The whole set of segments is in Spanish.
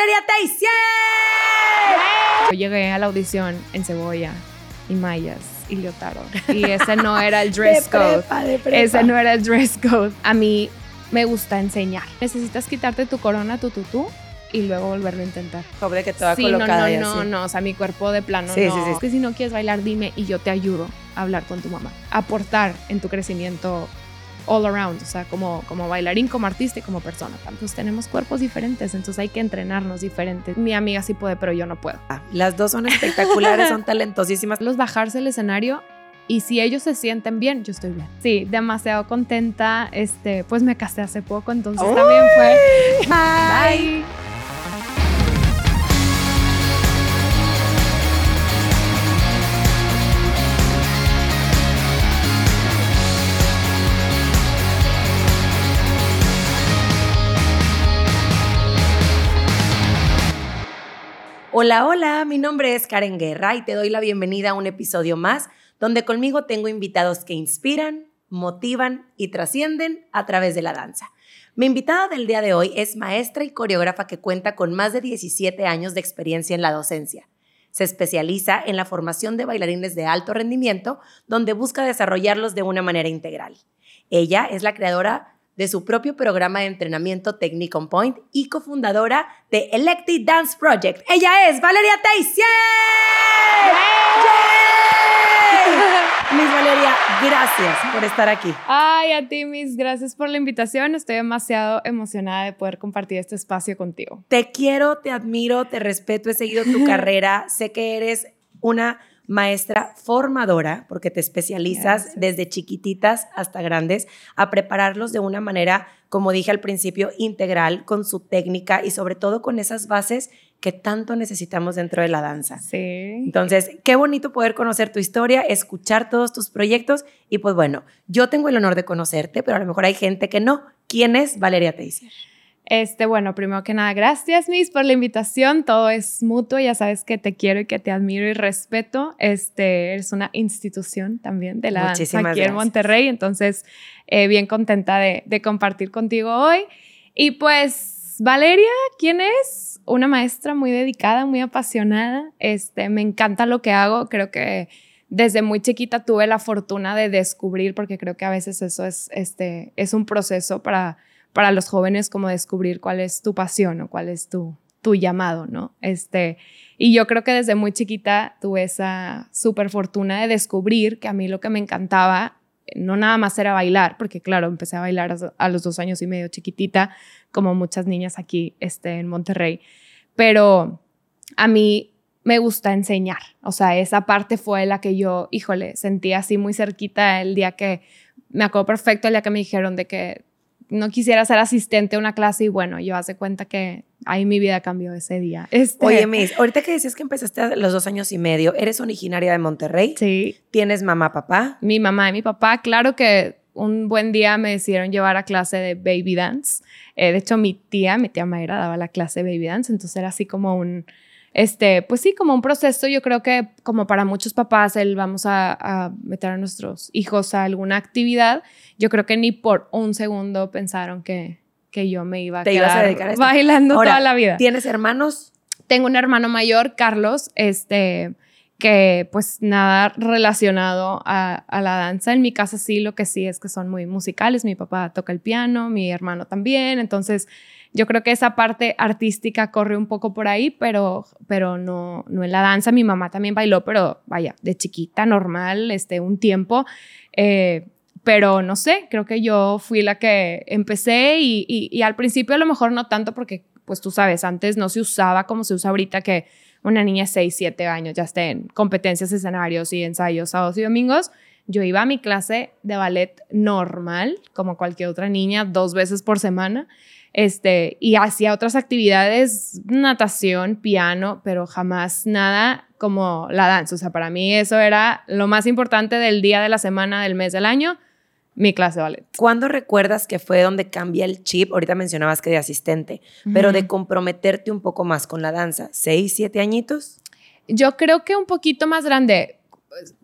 Valeria Teisier. Yo llegué a la audición en cebolla y mallas y leotardo y ese no era el dress code. Ese no era el dress code. A mí me gusta enseñar. Necesitas quitarte tu corona, tu tutú y luego volverlo a intentar. Pobre que toda sí, colocada no, no, no, no, o sea, mi cuerpo de plano Sí, no. sí, sí. Es que si no quieres bailar, dime y yo te ayudo a hablar con tu mamá. Aportar en tu crecimiento all around, o sea, como, como bailarín, como artista y como persona. Pues tenemos cuerpos diferentes, entonces hay que entrenarnos diferentes. Mi amiga sí puede, pero yo no puedo. Las dos son espectaculares, son talentosísimas. Los bajarse el escenario y si ellos se sienten bien, yo estoy bien. Sí, demasiado contenta. Este, pues me casé hace poco, entonces ¡Uy! también fue. Bye. Hola, hola, mi nombre es Karen Guerra y te doy la bienvenida a un episodio más donde conmigo tengo invitados que inspiran, motivan y trascienden a través de la danza. Mi invitada del día de hoy es maestra y coreógrafa que cuenta con más de 17 años de experiencia en la docencia. Se especializa en la formación de bailarines de alto rendimiento, donde busca desarrollarlos de una manera integral. Ella es la creadora de su propio programa de entrenamiento Technique on Point y cofundadora de Elected Dance Project. Ella es Valeria Teisier. Miss Valeria, gracias por estar aquí. Ay, a ti, Miss, gracias por la invitación. Estoy demasiado emocionada de poder compartir este espacio contigo. Te quiero, te admiro, te respeto, he seguido tu carrera. Sé que eres una maestra formadora, porque te especializas Gracias. desde chiquititas hasta grandes a prepararlos de una manera, como dije al principio, integral, con su técnica y sobre todo con esas bases que tanto necesitamos dentro de la danza. Sí. Entonces, qué bonito poder conocer tu historia, escuchar todos tus proyectos y pues bueno, yo tengo el honor de conocerte, pero a lo mejor hay gente que no. ¿Quién es Valeria Teisier? Este, bueno, primero que nada, gracias, Miss, por la invitación. Todo es mutuo, ya sabes que te quiero y que te admiro y respeto. Este, eres una institución también de la danza Muchísimas aquí en gracias. Monterrey, entonces, eh, bien contenta de, de compartir contigo hoy. Y pues, Valeria, ¿quién es? Una maestra muy dedicada, muy apasionada. Este, me encanta lo que hago, creo que desde muy chiquita tuve la fortuna de descubrir, porque creo que a veces eso es, este, es un proceso para, para los jóvenes, como descubrir cuál es tu pasión o cuál es tu, tu llamado, ¿no? Este, y yo creo que desde muy chiquita tuve esa súper fortuna de descubrir que a mí lo que me encantaba no nada más era bailar, porque claro, empecé a bailar a- a los dos años y medio chiquitita, como muchas niñas aquí este, en Monterrey, pero a mí me gusta enseñar, o sea, esa parte fue la que yo, híjole, sentí así muy cerquita el día que, me acuerdo perfecto el día que me dijeron de que no quisiera ser asistente a una clase y bueno, yo hace cuenta que ahí mi vida cambió ese día. Este, Oye, Miss, ahorita que decías que empezaste a los dos años y medio, eres originaria de Monterrey, Sí, tienes mamá, papá. mi mamá y mi papá, claro que un buen día me decidieron llevar a clase de baby dance. Eh, de hecho, mi tía, mi tía Mayra, daba la clase de baby dance, entonces era así como un, este, pues sí, como un proceso. Yo creo que como para muchos papás, el vamos a, a meter a nuestros hijos a alguna actividad, yo creo que ni por un segundo pensaron que, que yo me iba a Te quedar ibas a dedicar a esto. bailando Ahora, toda la vida. ¿Tienes hermanos? Tengo un hermano mayor, Carlos, este, que pues nada relacionado a, a la danza. En mi casa sí, lo que sí es que son muy musicales. Mi papá toca el piano, mi hermano también. Entonces, yo creo que esa parte artística corre un poco por ahí, pero, pero no, no en la danza. Mi mamá también bailó, pero vaya, de chiquita, normal, este, un tiempo. Eh, pero no sé, creo que yo fui la que empecé y, y- y al principio a lo mejor no tanto porque, pues tú sabes, antes no se usaba como se usa ahorita que una niña de 6, 7 años ya esté en competencias, escenarios y ensayos sábados y domingos. Yo iba a mi clase de ballet normal, como cualquier otra niña, dos veces por semana. Este, y hacía otras actividades, natación, piano, pero jamás nada como la danza. O sea, para mí eso era lo más importante del día de la semana, del mes, del año, mi clase de ballet. ¿Cuándo recuerdas que fue donde cambia el chip? Ahorita mencionabas que de asistente, pero de comprometerte un poco más con la danza. ¿Seis, siete añitos? Yo creo que un poquito más grande.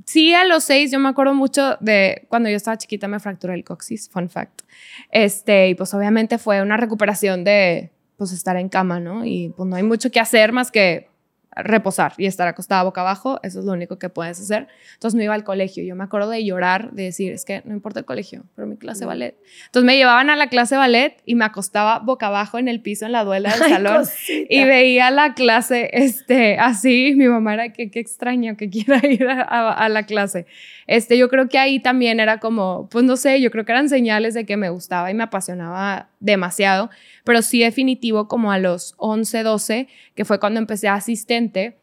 Sí, a los seis, yo me acuerdo mucho de cuando yo estaba chiquita me fracturé el coxis, fun fact. Este, y pues obviamente fue una recuperación de pues estar en cama, ¿no? Y pues no hay mucho que hacer más que reposar y estar acostada boca abajo, eso es lo único que puedes hacer. Entonces me iba al colegio, yo me acuerdo de llorar, de decir, es que no importa el colegio, pero mi clase ballet. Entonces me llevaban a la clase ballet y me acostaba boca abajo en el piso en la duela del salón y veía la clase este, así, mi mamá era que qué extraño que quiera ir a, a, la clase. Este, yo creo que ahí también era como, pues no sé, yo creo que eran señales de que me gustaba y me apasionaba demasiado, pero sí definitivo como a los 11, 12, que fue cuando empecé asistente,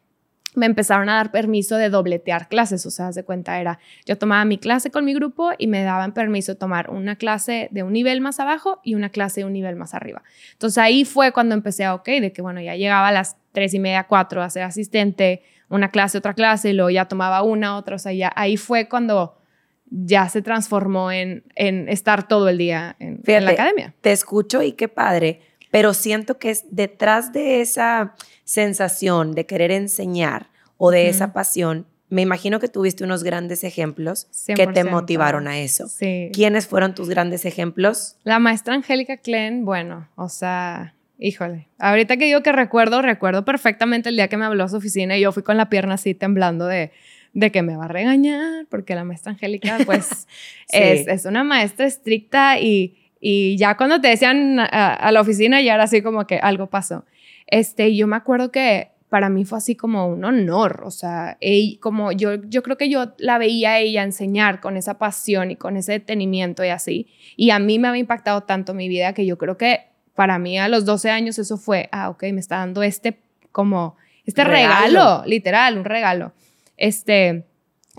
me empezaron a dar permiso de dobletear clases, o sea, de cuenta era, yo tomaba mi clase con mi grupo y me daban permiso de tomar una clase de un nivel más abajo y una clase de un nivel más arriba. Entonces ahí fue cuando empecé a, ok, de que bueno, ya llegaba a las tres y media, cuatro a ser asistente, una clase, otra clase, y luego ya tomaba una, otra, o sea, ahí fue cuando ya se transformó en, en estar todo el día en, la academia. Te escucho y qué padre, pero siento que es detrás de esa sensación de querer enseñar o de esa pasión, me imagino que tuviste unos grandes ejemplos que te motivaron a eso. Sí. ¿Quiénes fueron tus grandes ejemplos? La maestra Angélica Klein, bueno, o sea, híjole, ahorita que digo que recuerdo, recuerdo perfectamente el día que me habló a su oficina y yo fui con la pierna así temblando de de que me va a regañar, porque la maestra Angélica, pues, es, es, una maestra estricta y, y ya cuando te decían a, la oficina, ya era así como que algo pasó. Este, yo me acuerdo que para mí fue así como un honor, o sea, como yo, yo creo que yo la veía a ella enseñar con esa pasión y con ese detenimiento y así, y a mí me había impactado tanto mi vida que yo creo que para mí a los 12 años eso fue, ah, ok, me está dando este como, este regalo literal, un regalo. Este,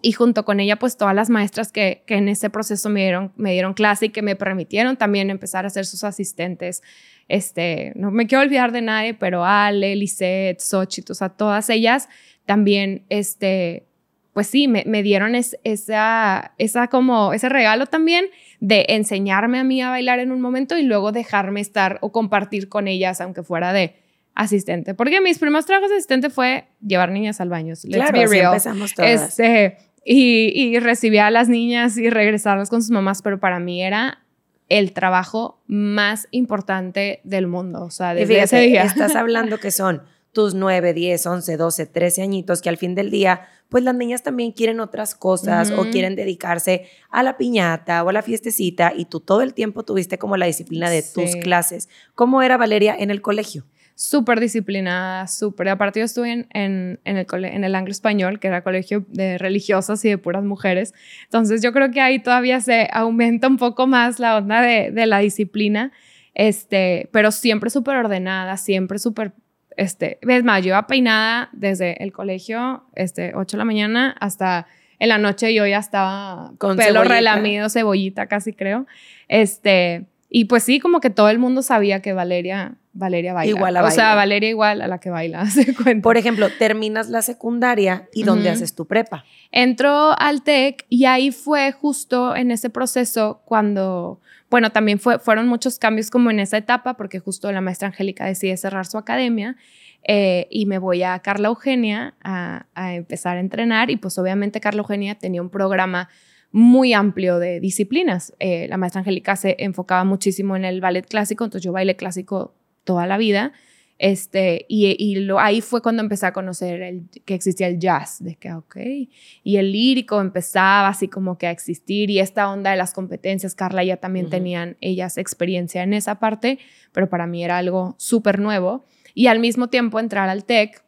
y junto con ella, pues todas las maestras que, que en ese proceso me dieron, me dieron clase y que me permitieron también empezar a ser sus asistentes. Este, no me quiero olvidar de nadie, pero Ale, Lisette, Xochitl, o sea, todas ellas también, este, pues sí, me, me dieron esa, esa como, ese regalo también de enseñarme a mí a bailar en un momento y luego dejarme estar o compartir con ellas, aunque fuera de asistente. Porque mis primeros trabajos de asistente fue llevar niñas al baño. Let's claro, be real. empezamos todas. Este, y, y recibía a las niñas y regresarlas con sus mamás, pero para mí era el trabajo más importante del mundo. O sea, desde ese día. Estás hablando que son tus 9, 10, 11, 12, 13 añitos, que al fin del día, pues las niñas también quieren otras cosas o quieren dedicarse a la piñata o a la fiestecita y tú todo el tiempo tuviste como la disciplina de tus clases. ¿Cómo era Valeria en el colegio? Súper disciplinada, súper. Aparte yo estuve en, en, el en el anglo español, que era colegio de religiosas y de puras mujeres. Entonces yo creo que ahí todavía se aumenta un poco más la onda de, de la disciplina, este, pero siempre súper ordenada, siempre súper... Este, es más, yo iba peinada desde el colegio, este, 8 de la mañana hasta en la noche yo ya estaba con pelo relamido, cebollita casi creo. Este, y pues sí, como que todo el mundo sabía que Valeria Valeria baila. Igual a O sea, Valeria igual a la que baila, se cuenta. Por ejemplo, terminas la secundaria y ¿dónde haces tu prepa? Entro al TEC y ahí fue justo en ese proceso cuando, bueno, también fue, fueron muchos cambios como en esa etapa porque justo la maestra Angélica decide cerrar su academia eh, y me voy a Carla Eugenia a, a empezar a entrenar y pues obviamente Carla Eugenia tenía un programa muy amplio de disciplinas. Eh, la maestra Angélica se enfocaba muchísimo en el ballet clásico, entonces yo bailé clásico toda la vida. Este, y, y lo, ahí fue cuando empecé a conocer el, que existía el jazz, de que, ok, y el lírico empezaba así como que a existir y esta onda de las competencias, Carla ya también tenían ellas experiencia en esa parte, pero para mí era algo súper nuevo. Y al mismo tiempo entrar al TEC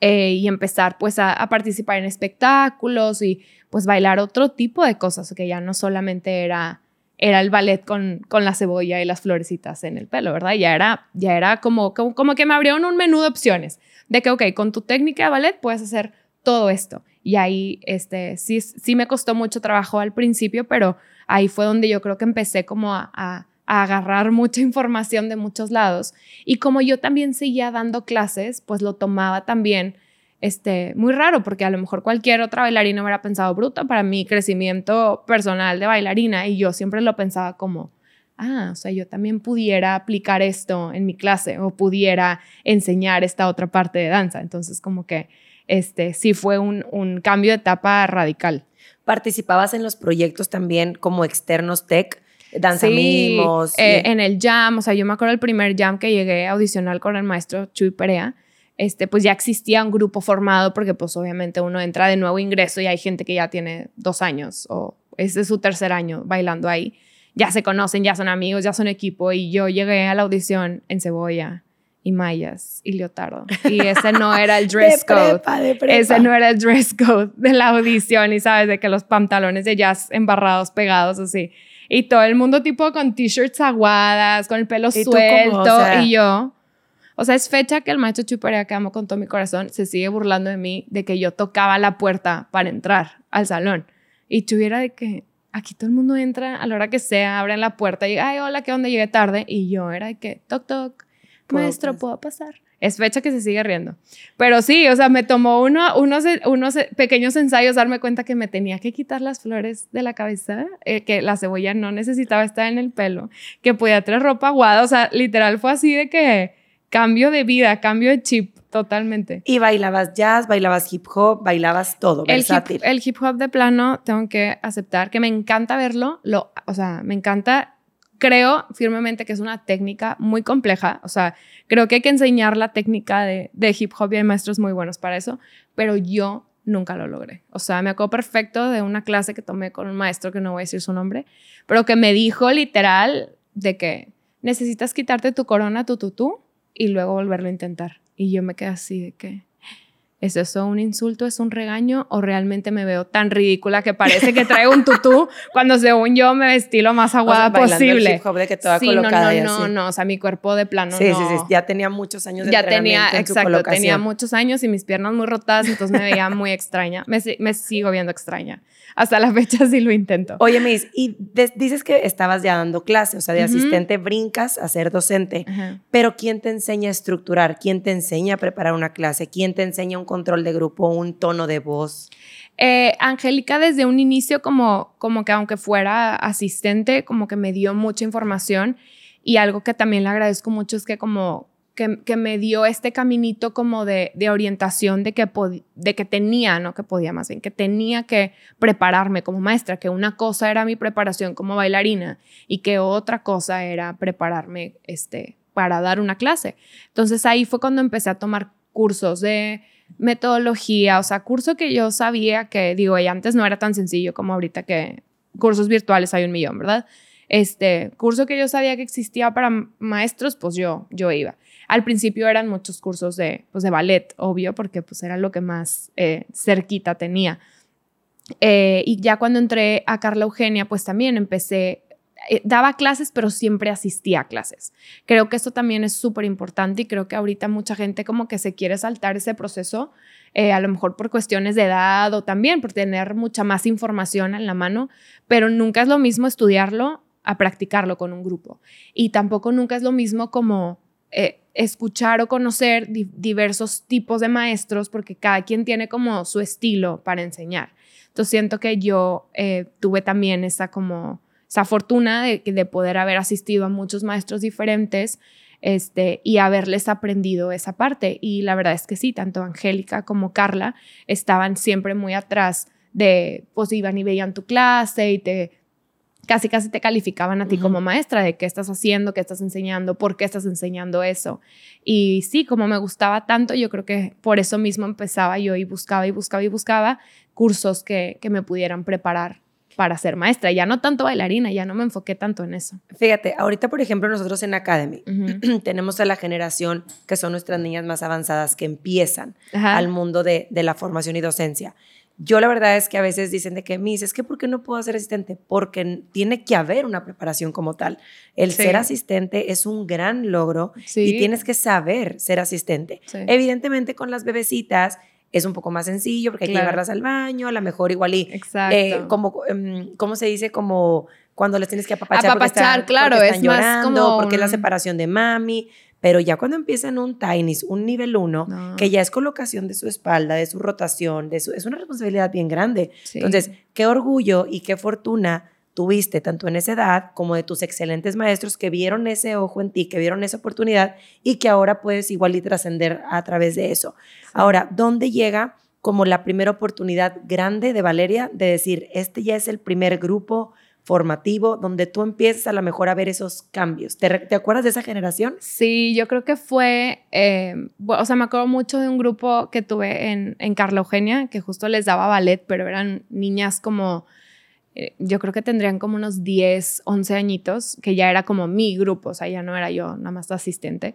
eh, y empezar pues a, participar en espectáculos y pues bailar otro tipo de cosas, que ya no solamente era era el ballet con, con la cebolla y las florecitas en el pelo, ¿verdad? Ya era, ya era como, como, que me abrieron un menú de opciones, de que, ok, con tu técnica de ballet puedes hacer todo esto. Y ahí, este, sí, sí me costó mucho trabajo al principio, pero ahí fue donde yo creo que empecé como a, agarrar mucha información de muchos lados. Y como yo también seguía dando clases, pues lo tomaba también este, muy raro, porque a lo mejor cualquier otra bailarina hubiera pensado bruta para mi crecimiento personal de bailarina y yo siempre lo pensaba como, ah, o sea, yo también pudiera aplicar esto en mi clase o pudiera enseñar esta otra parte de danza. Entonces, como que este, sí fue un, un cambio de etapa radical. ¿Participabas en los proyectos también como externos tech? Danza mimos. Eh, en el jam, o sea, yo me acuerdo el primer jam que llegué a audicionar con el maestro Chuy Perea, este, pues ya existía un grupo formado porque pues obviamente uno entra de nuevo ingreso y hay gente que ya tiene dos años o ese es su tercer año bailando ahí. Ya se conocen, ya son amigos, ya son equipo y yo llegué a la audición en Cebolla y mallas y leotardo. Y ese no era el dress code. Ese no era el dress code de la audición y sabes de que los pantalones de jazz embarrados, pegados así. Y todo el mundo tipo con t-shirts aguadas, con el pelo suelto y yo o sea, es fecha que el maestro Chuperea, que amo con todo mi corazón, se sigue burlando de mí de que yo tocaba la puerta para entrar al salón. Y tuviera de que aquí todo el mundo entra a la hora que sea, abren la puerta y, ay, hola, ¿qué onda? Llegué tarde. Y yo era de que, toc, toc, maestro, ¿puedo pasar? Es fecha que se sigue riendo. Pero sí, o sea, me tomó uno, unos, unos pequeños ensayos darme cuenta que me tenía que quitar las flores de la cabeza, eh, que la cebolla no necesitaba estar en el pelo, que podía traer ropa aguada. O sea, literal fue así de que cambio de vida, cambio de chip totalmente. Y bailabas jazz, bailabas hip hop, bailabas todo, el Hip, el hip hop de plano, tengo que aceptar que me encanta verlo, lo, o sea, me encanta, creo firmemente que es una técnica muy compleja, o sea, creo que hay que enseñar la técnica de, hip hop y hay maestros muy buenos para eso, pero yo nunca lo logré. O sea, me acuerdo perfecto de una clase que tomé con un maestro, que no voy a decir su nombre, pero que me dijo literal de que necesitas quitarte tu corona, tu tutú, y luego volverlo a intentar. Y yo me quedé así de que, ¿es eso un insulto, es un regaño o realmente me veo tan ridícula que parece que traigo un tutú cuando según yo me vestí lo más aguada posible? El de que toda sí, colocada no, no, no, no, o sea, mi cuerpo de plano sí, no. Sí, sí, ya tenía muchos años de Ya tenía, exacto, tenía muchos años y mis piernas muy rotadas, entonces me veía muy extraña. Me, me sigo viendo extraña hasta la fecha sí lo intento. Oye, Miss, y dices que estabas ya dando clase, o sea, de asistente brincas a ser docente, pero ¿quién te enseña a estructurar? ¿Quién te enseña a preparar una clase? ¿Quién te enseña un control de grupo, un tono de voz? Eh, Angélica desde un inicio como, como que aunque fuera asistente, como que me dio mucha información y algo que también le agradezco mucho es que como que, me dio este caminito como de, orientación de que, de que tenía, no que podía más bien, que tenía que prepararme como maestra, que una cosa era mi preparación como bailarina y que otra cosa era prepararme este, para dar una clase. Entonces ahí fue cuando empecé a tomar cursos de metodología, o sea, curso que yo sabía que, digo, y antes no era tan sencillo como ahorita que cursos virtuales hay un millón, ¿verdad? Este curso que yo sabía que existía para maestros, pues yo, yo iba. Al principio eran muchos cursos de, pues de ballet, obvio, porque pues era lo que más eh, cerquita tenía. Eh, y ya cuando entré a Carla Eugenia, pues también empecé, daba clases, pero siempre asistía a clases. Creo que esto también es súper importante y creo que ahorita mucha gente como que se quiere saltar ese proceso, a lo mejor por cuestiones de edad o también por tener mucha más información en la mano, pero nunca es lo mismo estudiarlo a practicarlo con un grupo. Y tampoco nunca es lo mismo como escuchar o conocer diversos tipos de maestros porque cada quien tiene como su estilo para enseñar. Entonces siento que yo eh, tuve también esa como esa fortuna de, de, poder haber asistido a muchos maestros diferentes este, y haberles aprendido esa parte. Y la verdad es que sí, tanto Angélica como Carla estaban siempre muy atrás de, pues iban y veían tu clase y te casi casi te calificaban a ti como maestra de qué estás haciendo, qué estás enseñando, por qué estás enseñando eso. Y sí, como me gustaba tanto, yo creo que por eso mismo empezaba yo y buscaba y buscaba y buscaba cursos que, que me pudieran preparar para ser maestra. Ya no tanto bailarina, ya no me enfoqué tanto en eso. Fíjate, ahorita, por ejemplo, nosotros en Academy tenemos a la generación que son nuestras niñas más avanzadas que empiezan al mundo de, de la formación y docencia. Yo la verdad es que a veces dicen de que, Miss, es que ¿por qué no puedo ser asistente? Porque tiene que haber una preparación como tal. El ser asistente es un gran logro y tienes que saber ser asistente. Evidentemente con las bebecitas es un poco más sencillo porque hay que llevarlas al baño, a lo mejor igual y... Exacto. Eh, como, em, ¿Cómo se dice? Como cuando les tienes que apapachar, apapachar claro, es llorando, más como porque es la separación de mami. Pero ya cuando empiezan un tiny, un nivel 1, que ya es colocación de su espalda, de su rotación, de su, es una responsabilidad bien grande. Entonces, qué orgullo y qué fortuna tuviste tanto en esa edad como de tus excelentes maestros que vieron ese ojo en ti, que vieron esa oportunidad y que ahora puedes igual y trascender a través de eso. Ahora, ¿dónde llega como la primera oportunidad grande de Valeria de decir, este ya es el primer grupo formativo, donde tú empiezas a lo mejor a ver esos cambios. ¿Te, te acuerdas de esa generación? Sí, yo creo que fue, eh, o sea, me acuerdo mucho de un grupo que tuve en, en Carla Eugenia, que justo les daba ballet, pero eran niñas como, eh, yo creo que tendrían como unos 10, 11 añitos, que ya era como mi grupo, o sea, ya no era yo nada más asistente.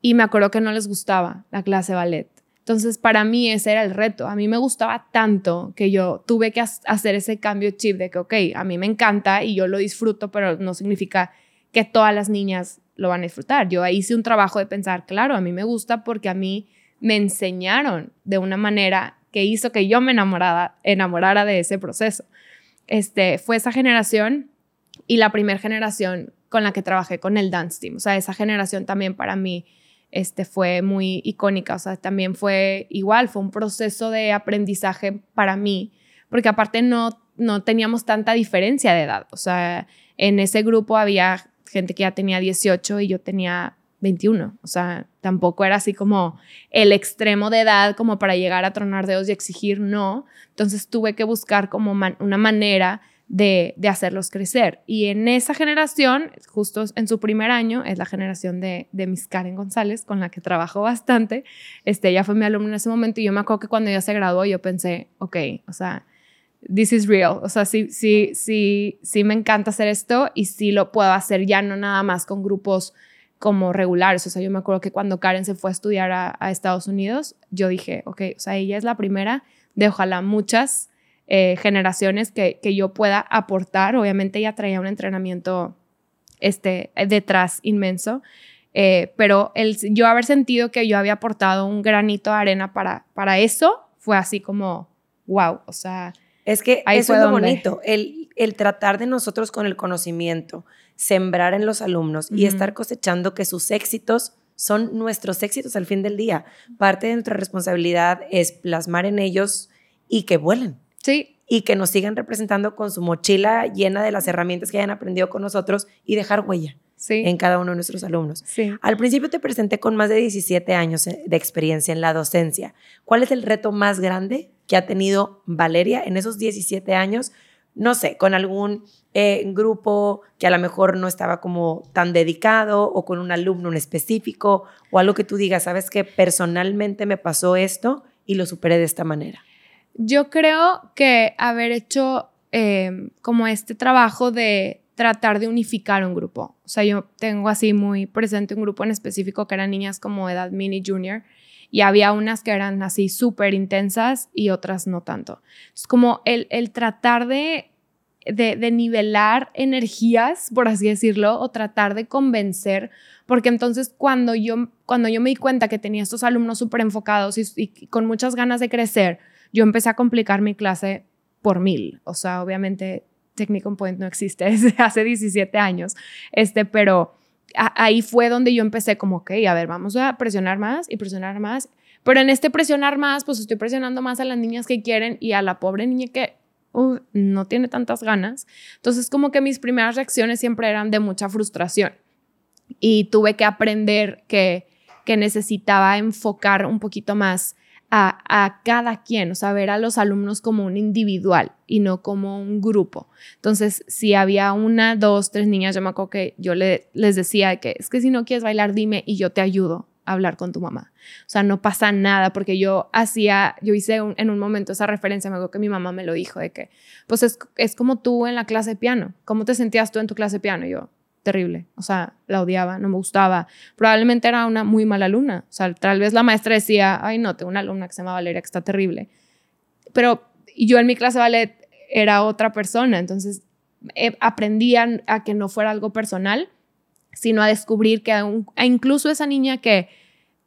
Y me acuerdo que no les gustaba la clase ballet. Entonces, para mí ese era el reto. A mí me gustaba tanto que yo tuve que hacer ese cambio chip de que, ok, a mí me encanta y yo lo disfruto, pero no significa que todas las niñas lo van a disfrutar. Yo hice un trabajo de pensar, claro, a mí me gusta porque a mí me enseñaron de una manera que hizo que yo me enamorara, enamorara de ese proceso. Este, fue esa generación y la primera generación con la que trabajé con el dance team. O sea, esa generación también para mí este, fue muy icónica, o sea, también fue igual, fue un proceso de aprendizaje para mí, porque aparte no, no teníamos tanta diferencia de edad, o sea, en ese grupo había gente que ya tenía 18 y yo tenía 21, o sea, tampoco era así como el extremo de edad como para llegar a tronar dedos y exigir, no, entonces tuve que buscar como una manera de, hacerlos crecer. Y en esa generación, justo en su primer año, es la generación de, de Miss Karen González, con la que trabajo bastante. Este, ella fue mi alumna en ese momento y yo me acuerdo que cuando ella se graduó, yo pensé, ok, o sea, this is real. O sea, sí, sí, sí, sí me encanta hacer esto y sí lo puedo hacer ya no nada más con grupos como regulares. O sea, yo me acuerdo que cuando Karen se fue a estudiar a, a Estados Unidos, yo dije, ok, o sea, ella es la primera de ojalá muchas eh, generaciones que, que, yo pueda aportar. Obviamente ella traía un entrenamiento este, detrás inmenso, eh, pero el, yo haber sentido que yo había aportado un granito de arena para, para eso fue así como, wow, o sea... Es que eso es lo bonito, el, el tratar de nosotros con el conocimiento, sembrar en los alumnos y estar cosechando que sus éxitos son nuestros éxitos al fin del día. Parte de nuestra responsabilidad es plasmar en ellos y que vuelen. Sí. Y que nos sigan representando con su mochila llena de las herramientas que hayan aprendido con nosotros y dejar huella en cada uno de nuestros alumnos. Sí. Al principio te presenté con más de 17 años eh, de experiencia en la docencia. ¿Cuál es el reto más grande que ha tenido Valeria en esos 17 años? No sé, con algún eh, grupo que a lo mejor no estaba como tan dedicado o con un alumno en específico o algo que tú digas, sabes que personalmente me pasó esto y lo superé de esta manera. Yo creo que haber hecho em, como este trabajo de tratar de unificar un grupo. O sea, yo tengo así muy presente un grupo en específico que eran niñas como edad mini junior y había unas que eran así súper intensas y otras no tanto. Es como el, el tratar de, de, nivelar energías, por así decirlo, o tratar de convencer, porque entonces cuando yo, cuando yo me di cuenta que tenía estos alumnos súper enfocados y con muchas ganas de crecer, yo empecé a complicar mi clase por mil. O sea, obviamente Technicon Point no existe desde hace 17 años, este, pero ahí fue donde yo empecé como, ok, a ver, vamos a presionar más y presionar más. Pero en este presionar más, pues estoy presionando más a las niñas que quieren y a la pobre niña que uh, no tiene tantas ganas. Entonces, como que mis primeras reacciones siempre eran de mucha frustración. Y tuve que aprender que, que necesitaba enfocar un poquito más a, cada quien, o sea, ver a los alumnos como un individual y no como un grupo. Entonces, si había una, dos, tres niñas, yo me acuerdo que yo le, les decía que es que si no quieres bailar, dime y yo te ayudo a hablar con tu mamá. O sea, no pasa nada porque yo hacía, yo hice en un momento esa referencia, me acuerdo que mi mamá me lo dijo, de que, pues es, es como tú en la clase de piano. ¿Cómo te sentías tú en tu clase de piano? Y yo, terrible. O sea, la odiaba, no me gustaba. Probablemente era una muy mala alumna. O sea, tal vez la maestra decía, ay, no, tengo una alumna que se llama Valeria que está terrible. Pero yo en mi clase ballet era otra persona. Entonces eh, aprendí a, que no fuera algo personal, sino a descubrir que incluso esa niña que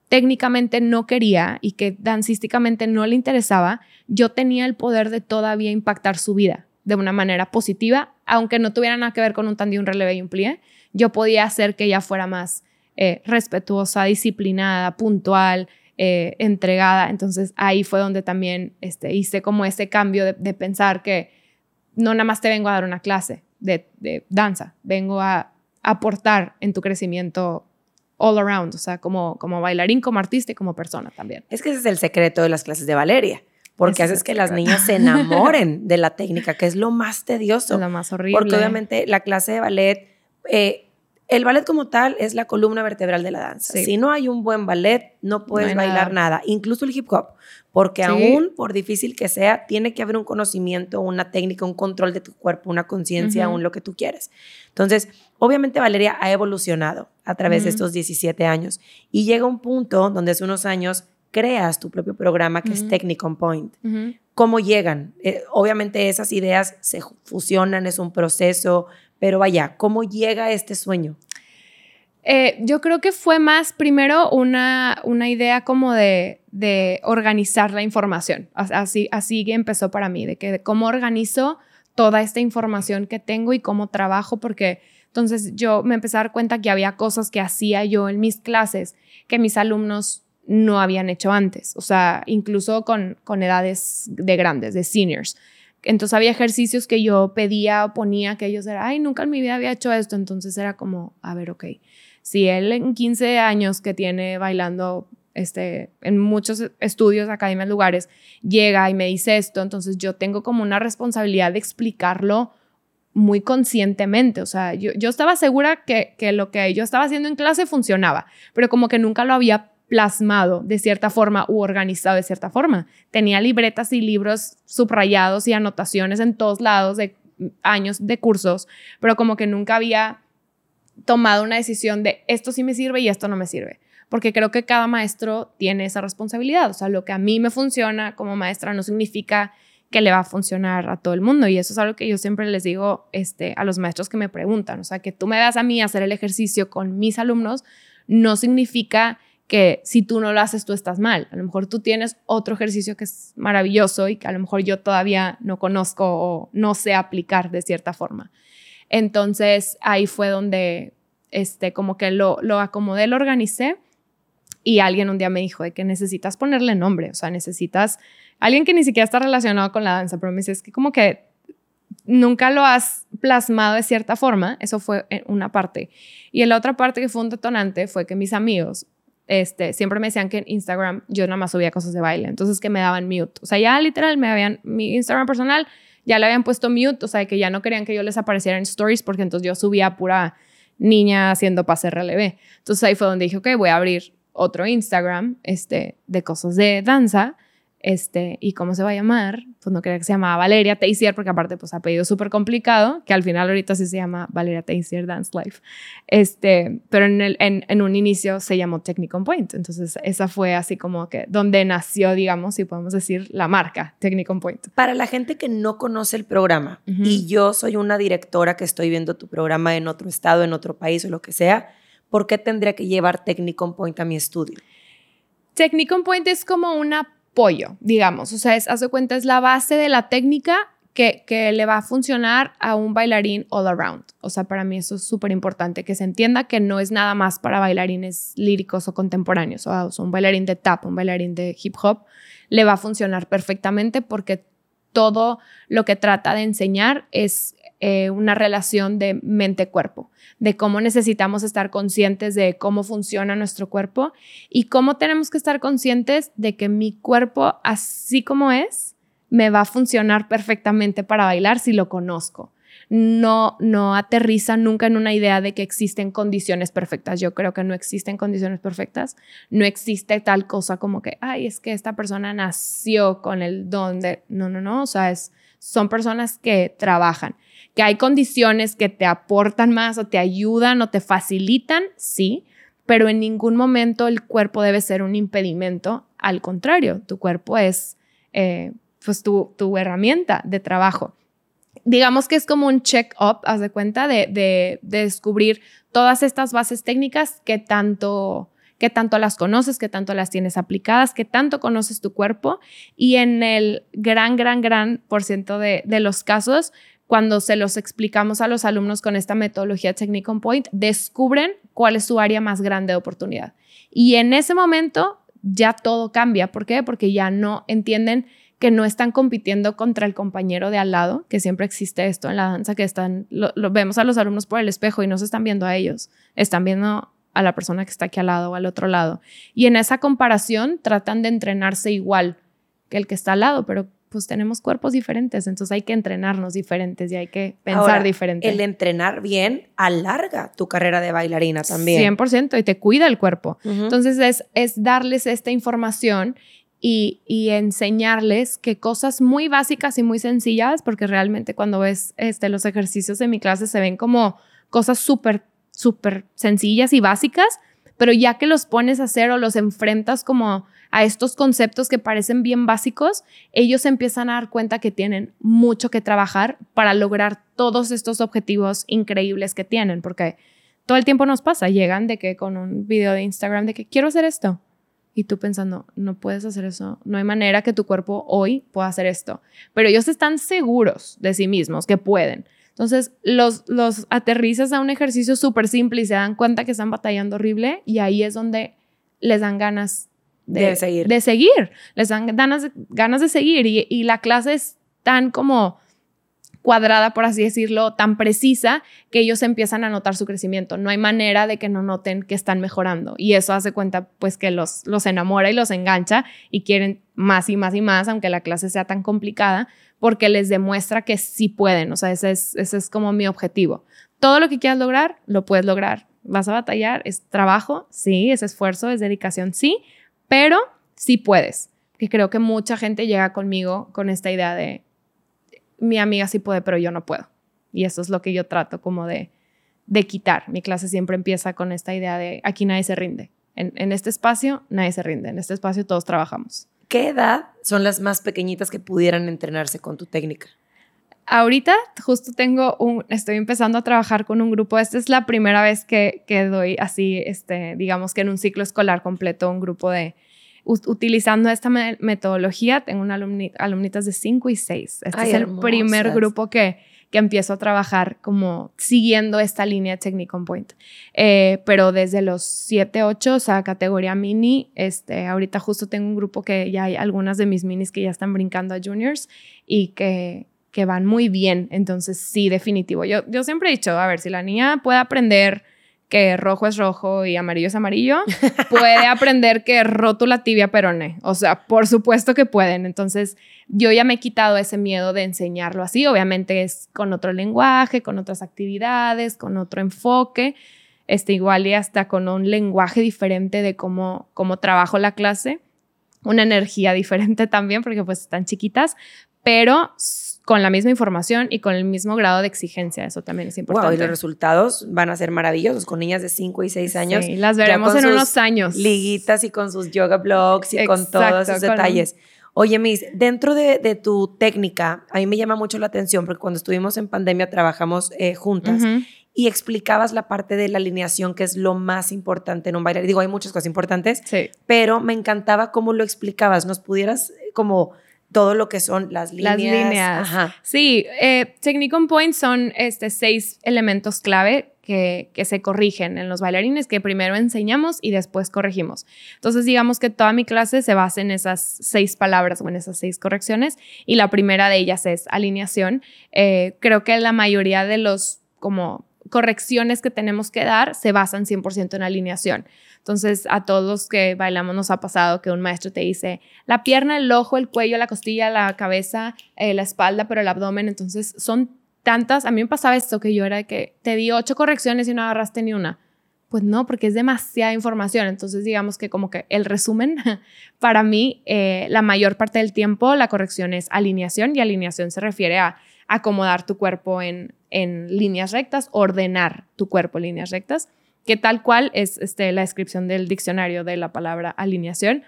técnicamente no quería y que dancísticamente no le interesaba, yo tenía el poder de todavía impactar su vida de una manera positiva, aunque no tuviera nada que ver con un tandí, un relevé y un plié, yo podía hacer que ella fuera más eh, respetuosa, disciplinada, puntual, eh, entregada. Entonces ahí fue donde también este, hice como ese cambio de, pensar que no nada más te vengo a dar una clase de, danza, vengo a aportar en tu crecimiento all around, o sea, como, como bailarín, como artista y como persona también. Es que ese es el secreto de las clases de Valeria porque haces que las niñas se enamoren de la técnica, que es lo más tedioso. Lo más horrible. Porque obviamente la clase de ballet, eh, el ballet como tal es la columna vertebral de la danza. Si no hay un buen ballet, no puedes bailar nada. incluso el hip hop, porque aún por difícil que sea, tiene que haber un conocimiento, una técnica, un control de tu cuerpo, una conciencia, aún lo que tú quieres. Entonces, obviamente Valeria ha evolucionado a través de estos 17 años y llega un punto donde hace unos años creas tu propio programa que es Technicon Point. ¿Cómo llegan? Eh, obviamente esas ideas se fusionan, es un proceso, pero vaya, ¿cómo llega este sueño? Eh, yo creo que fue más primero una, una idea como de, de, organizar la información. Así, así empezó para mí, de que cómo organizo toda esta información que tengo y cómo trabajo, porque entonces yo me empecé a dar cuenta que había cosas que hacía yo en mis clases que mis alumnos no habían hecho antes, o sea, incluso con, con edades de grandes, de seniors. Entonces había ejercicios que yo pedía o ponía que ellos eran, ay, nunca en mi vida había hecho esto. Entonces era como, a ver, ok, si él en 15 años que tiene bailando este, en muchos estudios, academias, lugares, llega y me dice esto, entonces yo tengo como una responsabilidad de explicarlo muy conscientemente. O sea, yo, yo estaba segura que, que lo que yo estaba haciendo en clase funcionaba, pero como que nunca lo había plasmado de cierta forma u organizado de cierta forma. Tenía libretas y libros subrayados y anotaciones en todos lados de años de cursos, pero como que nunca había tomado una decisión de esto sí me sirve y esto no me sirve. Porque creo que cada maestro tiene esa responsabilidad. O sea, lo que a mí me funciona como maestra no significa que le va a funcionar a todo el mundo. Y eso es algo que yo siempre les digo este, a los maestros que me preguntan. O sea, que tú me das a mí hacer el ejercicio con mis alumnos no significa que si tú no lo haces, tú estás mal. A lo mejor tú tienes otro ejercicio que es maravilloso y que a lo mejor yo todavía no conozco o no sé aplicar de cierta forma. Entonces ahí fue donde este, como que lo, lo acomodé, lo organicé y alguien un día me dijo de que necesitas ponerle nombre, o sea, necesitas alguien que ni siquiera está relacionado con la danza, pero me dice, es que como que nunca lo has plasmado de cierta forma, eso fue una parte. Y en la otra parte que fue un detonante fue que mis amigos este, siempre me decían que en Instagram yo nada más subía cosas de baile, entonces que me daban mute. O sea, ya literal me habían, mi Instagram personal ya le habían puesto mute, o sea, que ya no querían que yo les apareciera en stories porque entonces yo subía pura niña haciendo pase RLB. Entonces ahí fue donde dije, ok, voy a abrir otro Instagram este, de cosas de danza este, ¿y cómo se va a llamar? Pues no quería que se llamaba Valeria Teisier, porque aparte, pues apellido súper complicado, que al final ahorita sí se llama Valeria Teisier Dance Life. Este, pero en, el, en, en un inicio se llamó Technicon Point. Entonces, esa fue así como que donde nació, digamos, si podemos decir, la marca Technicon Point. Para la gente que no conoce el programa, y yo soy una directora que estoy viendo tu programa en otro estado, en otro país o lo que sea, ¿por qué tendría que llevar Technicon Point a mi estudio? Technicon Point es como una pollo, digamos. O sea, es, hace cuenta, es la base de la técnica que, que, le va a funcionar a un bailarín all around. O sea, para mí eso es súper importante, que se entienda que no es nada más para bailarines líricos o contemporáneos. O sea, un bailarín de tap, un bailarín de hip hop, le va a funcionar perfectamente porque todo lo que trata de enseñar es eh, una relación de mente-cuerpo, de cómo necesitamos estar conscientes de cómo funciona nuestro cuerpo y cómo tenemos que estar conscientes de que mi cuerpo, así como es, me va a funcionar perfectamente para bailar si lo conozco. No, no aterriza nunca en una idea de que existen condiciones perfectas. Yo creo que no existen condiciones perfectas. No existe tal cosa como que, ay, es que esta persona nació con el don de... No, no, no. O sea, es, son personas que trabajan que hay condiciones que te aportan más o te ayudan o te facilitan, sí, pero en ningún momento el cuerpo debe ser un impedimento. Al contrario, tu cuerpo es eh, pues tu, tu, herramienta de trabajo. Digamos que es como un check-up, haz de cuenta, de, de, de, descubrir todas estas bases técnicas que tanto, que tanto las conoces, que tanto las tienes aplicadas, que tanto conoces tu cuerpo y en el gran, gran, gran por ciento de los casos cuando se los explicamos a los alumnos con esta metodología Technique on Point, descubren cuál es su área más grande de oportunidad. Y en ese momento ya todo cambia. ¿Por qué? Porque ya no entienden que no están compitiendo contra el compañero de al lado, que siempre existe esto en la danza, que están, lo, vemos a los alumnos por el espejo y no se están viendo a ellos, están viendo a la persona que está aquí al lado o al otro lado. Y en esa comparación tratan de entrenarse igual que el que está al lado, pero pues tenemos cuerpos diferentes, entonces hay que entrenarnos diferentes y hay que pensar diferente. El entrenar bien alarga tu carrera de bailarina también. 100% y te cuida el cuerpo. Entonces es, es darles esta información y, y, enseñarles que cosas muy básicas y muy sencillas, porque realmente cuando ves este, los ejercicios de mi clase se ven como cosas súper, súper sencillas y básicas, pero ya que los pones a hacer o los enfrentas como a estos conceptos que parecen bien básicos, ellos empiezan a dar cuenta que tienen mucho que trabajar para lograr todos estos objetivos increíbles que tienen, porque todo el tiempo nos pasa, llegan de que con un video de Instagram de que quiero hacer esto. Y tú pensando, no puedes hacer eso, no hay manera que tu cuerpo hoy pueda hacer esto. Pero ellos están seguros de sí mismos que pueden. Entonces, los, los aterrizas a un ejercicio súper simple y se dan cuenta que están batallando horrible y ahí es donde les dan ganas de, seguir. De seguir, les dan ganas, ganas de seguir y, y la clase es tan como cuadrada, por así decirlo, tan precisa que ellos empiezan a notar su crecimiento. No hay manera de que no noten que están mejorando y eso hace cuenta pues que los, los enamora y los engancha y quieren más y más y más, aunque la clase sea tan complicada, porque les demuestra que sí pueden. O sea, ese es, ese es como mi objetivo. Todo lo que quieras lograr, lo puedes lograr. Vas a batallar, es trabajo, sí, es esfuerzo, es dedicación, sí, pero sí puedes. Que creo que mucha gente llega conmigo con esta idea de, mi amiga sí puede, pero yo no puedo. Y eso es lo que yo trato como de, de quitar. Mi clase siempre empieza con esta idea de aquí nadie se rinde. En, en, este espacio nadie se rinde. En este espacio todos trabajamos. ¿Qué edad son las más pequeñitas que pudieran entrenarse con tu técnica? Ahorita justo tengo un, estoy empezando a trabajar con un grupo. Esta es la primera vez que, que doy así, este, digamos que en un ciclo escolar completo, un grupo de, utilizando esta metodología, tengo una alumnitas de 5 y 6. Este es el primer grupo que, que empiezo a trabajar como siguiendo esta línea Technicon Point. Eh, pero desde los 7, 8, o sea, categoría mini, este, ahorita justo tengo un grupo que ya hay algunas de mis minis que ya están brincando a juniors y que, que van muy bien. Entonces, sí, definitivo. Yo, yo siempre he dicho, a ver, si la niña puede aprender que rojo es rojo y amarillo es amarillo, puede aprender que rótula tibia perone. O sea, por supuesto que pueden. Entonces, yo ya me he quitado ese miedo de enseñarlo así. Obviamente es con otro lenguaje, con otras actividades, con otro enfoque. Este, igual y hasta con un lenguaje diferente de cómo, cómo trabajo la clase. Una energía diferente también, porque pues están chiquitas, pero con la misma información y con el mismo grado de exigencia. Eso también es importante. y los resultados van a ser maravillosos con niñas de 5 y 6 años. Sí, las veremos en unos años. Liguitas y con sus yoga blogs y con todos esos detalles. Oye, Miss, dentro de, tu técnica, a mí me llama mucho la atención porque cuando estuvimos en pandemia trabajamos eh, juntas y explicabas la parte de la alineación, que es lo más importante en un baile. Digo, hay muchas cosas importantes, pero me encantaba cómo lo explicabas. ¿Nos pudieras eh, como todo lo que son las líneas. Las líneas. Sí, eh, Technicon Points son este, seis elementos clave que, que, se corrigen en los bailarines, que primero enseñamos y después corregimos. Entonces, digamos que toda mi clase se basa en esas seis palabras o en esas seis correcciones y la primera de ellas es alineación. Eh, creo que la mayoría de los como correcciones que tenemos que dar se basan 100% en alineación. Entonces, a todos que bailamos nos ha pasado que un maestro te dice la pierna, el ojo, el cuello, la costilla, la cabeza, eh, la espalda, pero el abdomen. Entonces, son tantas. A mí me pasaba esto que yo era que te di ocho correcciones y no agarraste ni una. Pues no, porque es demasiada información. Entonces, digamos que como que el resumen, para mí, eh, la mayor parte del tiempo la corrección es alineación y alineación se refiere a acomodar tu cuerpo en, en líneas rectas, ordenar tu cuerpo en líneas rectas que tal cual es este, la descripción del diccionario de la palabra alineación.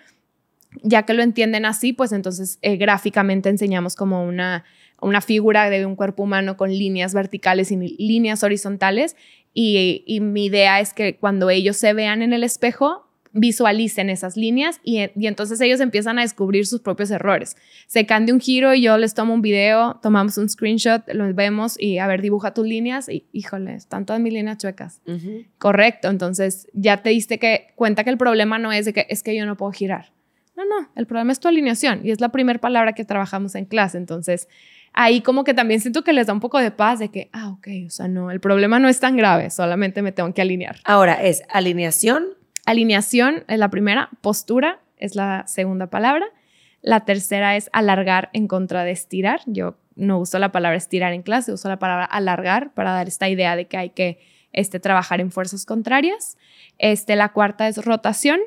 Ya que lo entienden así, pues entonces eh, gráficamente enseñamos como una, una figura de un cuerpo humano con líneas verticales y líneas horizontales. Y, y mi idea es que cuando ellos se vean en el espejo, visualicen esas líneas y, entonces ellos empiezan a descubrir sus propios errores. Se de un giro y yo les tomo un video, tomamos un screenshot, los vemos y a ver, dibuja tus líneas y híjole, están todas mis líneas chuecas. Correcto, entonces ya te diste que, cuenta que el problema no es de que es que yo no puedo girar. No, no, el problema es tu alineación y es la primera palabra que trabajamos en clase, entonces ahí como que también siento que les da un poco de paz de que, ah, ok, o sea, no, el problema no es tan grave, solamente me tengo que alinear. Ahora, es alineación Alineación es la primera, postura es la segunda palabra. La tercera es alargar en contra de estirar. Yo no uso la palabra estirar en clase, uso la palabra alargar para dar esta idea de que hay que este, trabajar en fuerzas contrarias. Este, la cuarta es rotación,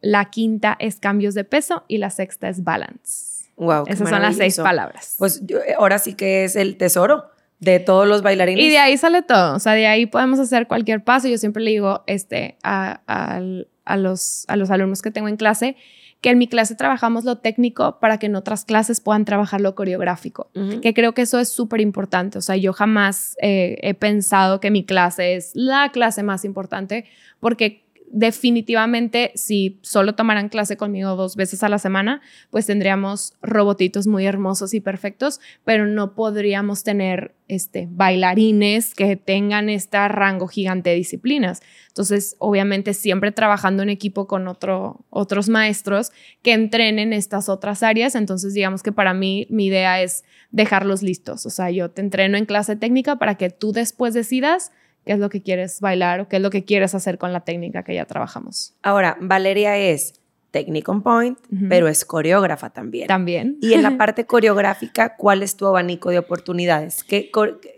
la quinta es cambios de peso y la sexta es balance. Wow, Esas son las seis palabras. Pues eh, ahora sí que es el tesoro de todos los bailarines. Y de ahí sale todo, o sea, de ahí podemos hacer cualquier paso. Yo siempre le digo este, a, a, los, a los alumnos que tengo en clase, que en mi clase trabajamos lo técnico para que en otras clases puedan trabajar lo coreográfico, que creo que eso es súper importante. O sea, yo jamás eh, he pensado que mi clase es la clase más importante porque definitivamente si solo tomaran clase conmigo dos veces a la semana, pues tendríamos robotitos muy hermosos y perfectos, pero no podríamos tener este, bailarines que tengan este rango gigante de disciplinas. Entonces, obviamente, siempre trabajando en equipo con otro, otros maestros que entrenen estas otras áreas. Entonces, digamos que para mí mi idea es dejarlos listos. O sea, yo te entreno en clase técnica para que tú después decidas qué es lo que quieres bailar o qué es lo que quieres hacer con la técnica que ya trabajamos. Ahora, Valeria es técnica on point, pero es coreógrafa también. También. Y en la parte coreográfica, ¿cuál es tu abanico de oportunidades? ¿Qué,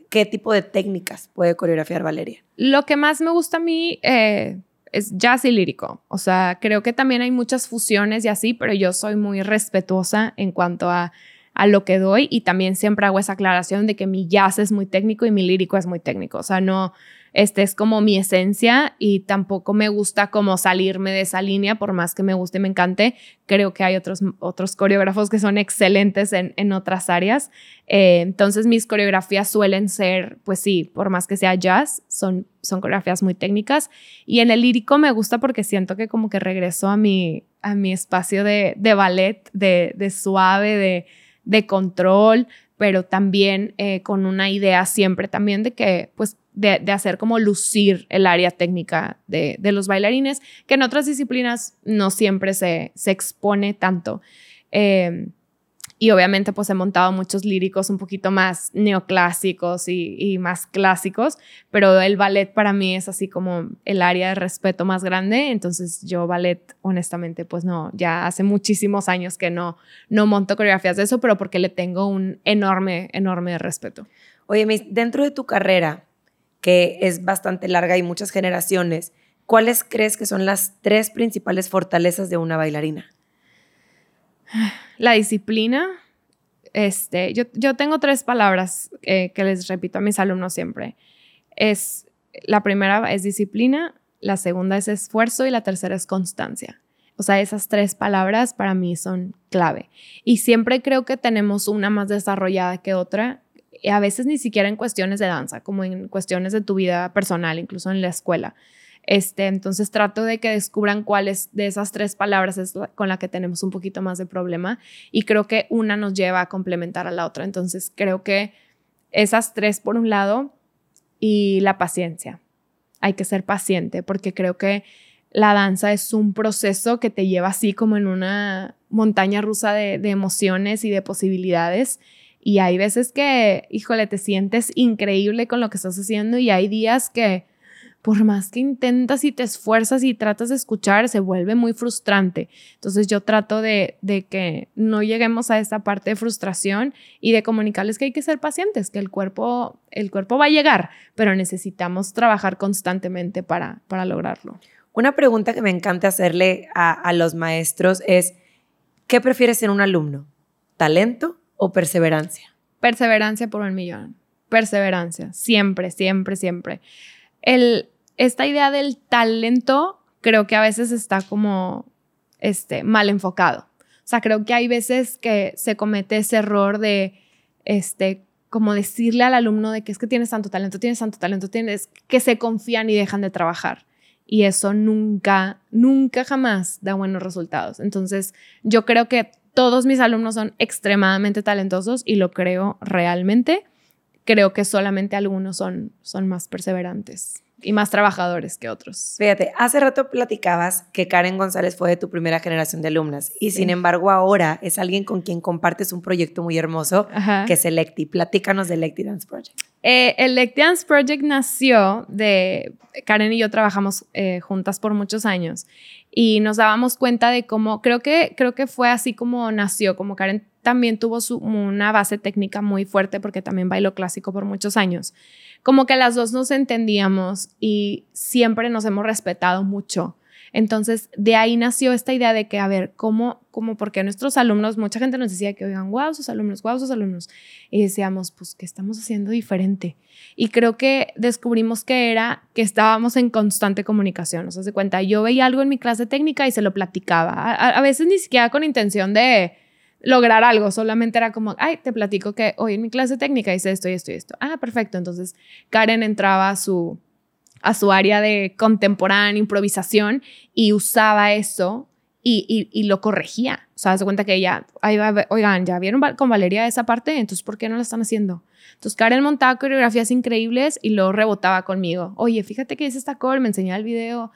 qué tipo de técnicas puede coreografiar Valeria? Lo que más me gusta a mí eh, es jazz y lírico. O sea, creo que también hay muchas fusiones y así, pero yo soy muy respetuosa en cuanto a a lo que doy y también siempre hago esa aclaración de que mi jazz es muy técnico y mi lírico es muy técnico. O sea, no, este es como mi esencia y tampoco me gusta como salirme de esa línea, por más que me guste y me encante. Creo que hay otros, otros coreógrafos que son excelentes en, en otras áreas. Eh, entonces mis coreografías suelen ser, pues sí, por más que sea jazz, son, son coreografías muy técnicas. Y en el lírico me gusta porque siento que como que regreso a mi, a mi espacio de, de ballet, de, de suave, de de control, pero también eh, con una idea siempre también de que, pues, de, hacer como lucir el área técnica de, los bailarines, que en otras disciplinas no siempre se, se expone tanto. Eh, y obviamente pues he montado muchos líricos un poquito más neoclásicos y, más clásicos, pero el ballet para mí es así como el área de respeto más grande, entonces yo ballet honestamente pues no, ya hace muchísimos años que no, no monto coreografías de eso, pero porque le tengo un enorme, enorme respeto. Oye, dentro de tu carrera, que es bastante larga y muchas generaciones, ¿cuáles crees que son las tres principales fortalezas de una bailarina? La disciplina. Este, yo, yo tengo tres palabras que les repito a mis alumnos siempre. Es, la primera es disciplina, la segunda es esfuerzo y la tercera es constancia. O sea, esas tres palabras para mí son clave. Y siempre creo que tenemos una más desarrollada que otra, a veces ni siquiera en cuestiones de danza, como en cuestiones de tu vida personal, incluso en la escuela. Este, entonces trato de que descubran cuáles de esas tres palabras es con la que tenemos un poquito más de problema y creo que una nos lleva a complementar a la otra. Entonces creo que esas tres por un lado y la paciencia. Hay que ser paciente porque creo que la danza es un proceso que te lleva así como en una montaña rusa de, de emociones y de posibilidades. Y hay veces que, híjole, te sientes increíble con lo que estás haciendo y hay días que por más que intentas y te esfuerzas y tratas de escuchar, se vuelve muy frustrante. Entonces yo trato de, que no lleguemos a esa parte de frustración y de comunicarles que hay que ser pacientes, que el cuerpo, el cuerpo va a llegar, pero necesitamos trabajar constantemente para, para lograrlo. Una pregunta que me encanta hacerle a, a los maestros es, ¿qué prefieres en un alumno? ¿Talento o perseverancia? Perseverancia por un millón. Perseverancia, siempre, siempre, siempre. El, esta idea del talento creo que a veces está como este, mal enfocado. O sea, creo que hay veces que se comete ese error de, este, como decirle al alumno de que es que tienes tanto talento, tienes tanto talento, tienes que se confían y dejan de trabajar. Y eso nunca, nunca jamás da buenos resultados. Entonces, yo creo que todos mis alumnos son extremadamente talentosos y lo creo realmente. Creo que solamente algunos son, son más perseverantes y más trabajadores que otros. Fíjate, hace rato platicabas que Karen González fue de tu primera generación de alumnas y sin embargo ahora es alguien con quien compartes un proyecto muy hermoso que es Electi. Platícanos de Electi Dance Project. Eh, Electi Dance Project nació de, Karen y yo trabajamos eh, juntas por muchos años y nos dábamos cuenta de cómo, creo que, creo que fue así como nació, como Karen también tuvo su, una base técnica muy fuerte porque también bailó clásico por muchos años. Como que las dos nos entendíamos y siempre nos hemos respetado mucho. Entonces, de ahí nació esta idea de que, a ver, ¿cómo, cómo, porque nuestros alumnos, mucha gente nos decía que, oigan, wow, sus alumnos, wow, sus alumnos. Y decíamos, pues, ¿qué estamos haciendo diferente? Y creo que descubrimos que era que estábamos en constante comunicación. ¿Nos hace cuenta? Yo veía algo en mi clase técnica y se lo platicaba. A, veces ni siquiera con intención de lograr algo, solamente era como, ay, te platico que hoy en mi clase técnica hice esto y esto y esto. Ah, perfecto. Entonces, Karen entraba a su a su área de contemporánea, improvisación, y usaba eso y, y, lo corregía. O sea, se cuenta que ella, oigan, ya vieron con Valeria esa parte, entonces ¿por qué no la están haciendo? Entonces Karen montaba coreografías increíbles y lo rebotaba conmigo. Oye, fíjate que hice esta core, me enseñaba el video,